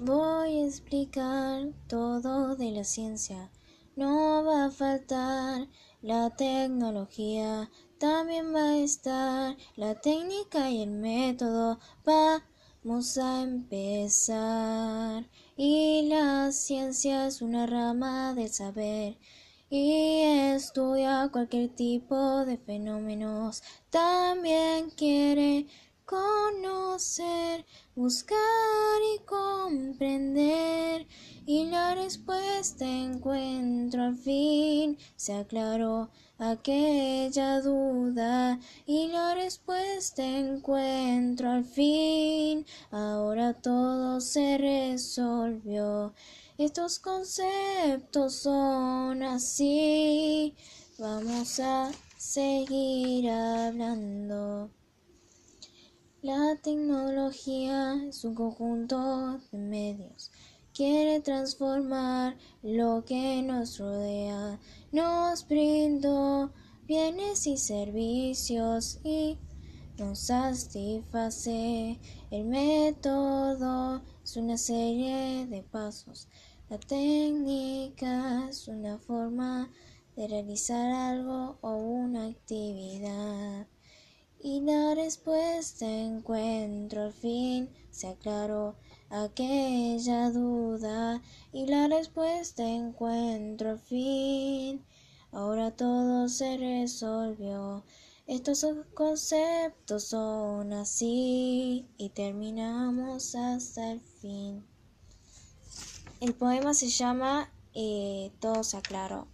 Voy a explicar todo de la ciencia. No va a faltar la tecnología, también va a estar la técnica y el método. Vamos a empezar. Y la ciencia es una rama del saber y estudia cualquier tipo de fenómenos. También quiere conocer, buscar y comprender. Y la respuesta encuentro al fin, se aclaró aquella duda. Y la respuesta encuentro al fin, ahora todo se resolvió. Estos conceptos son así. Vamos a seguir hablando. La tecnología es un conjunto de medios. Quiere transformar lo que nos rodea. Nos brindó bienes y servicios y nos satisface. El método es una serie de pasos. La técnica es una forma de realizar algo o una actividad. La respuesta encuentro al fin, se aclaró aquella duda. Y la respuesta encuentro al fin, ahora todo se resolvió. Estos conceptos son así y terminamos hasta el fin. El poema se llama eh, Todo se aclaró.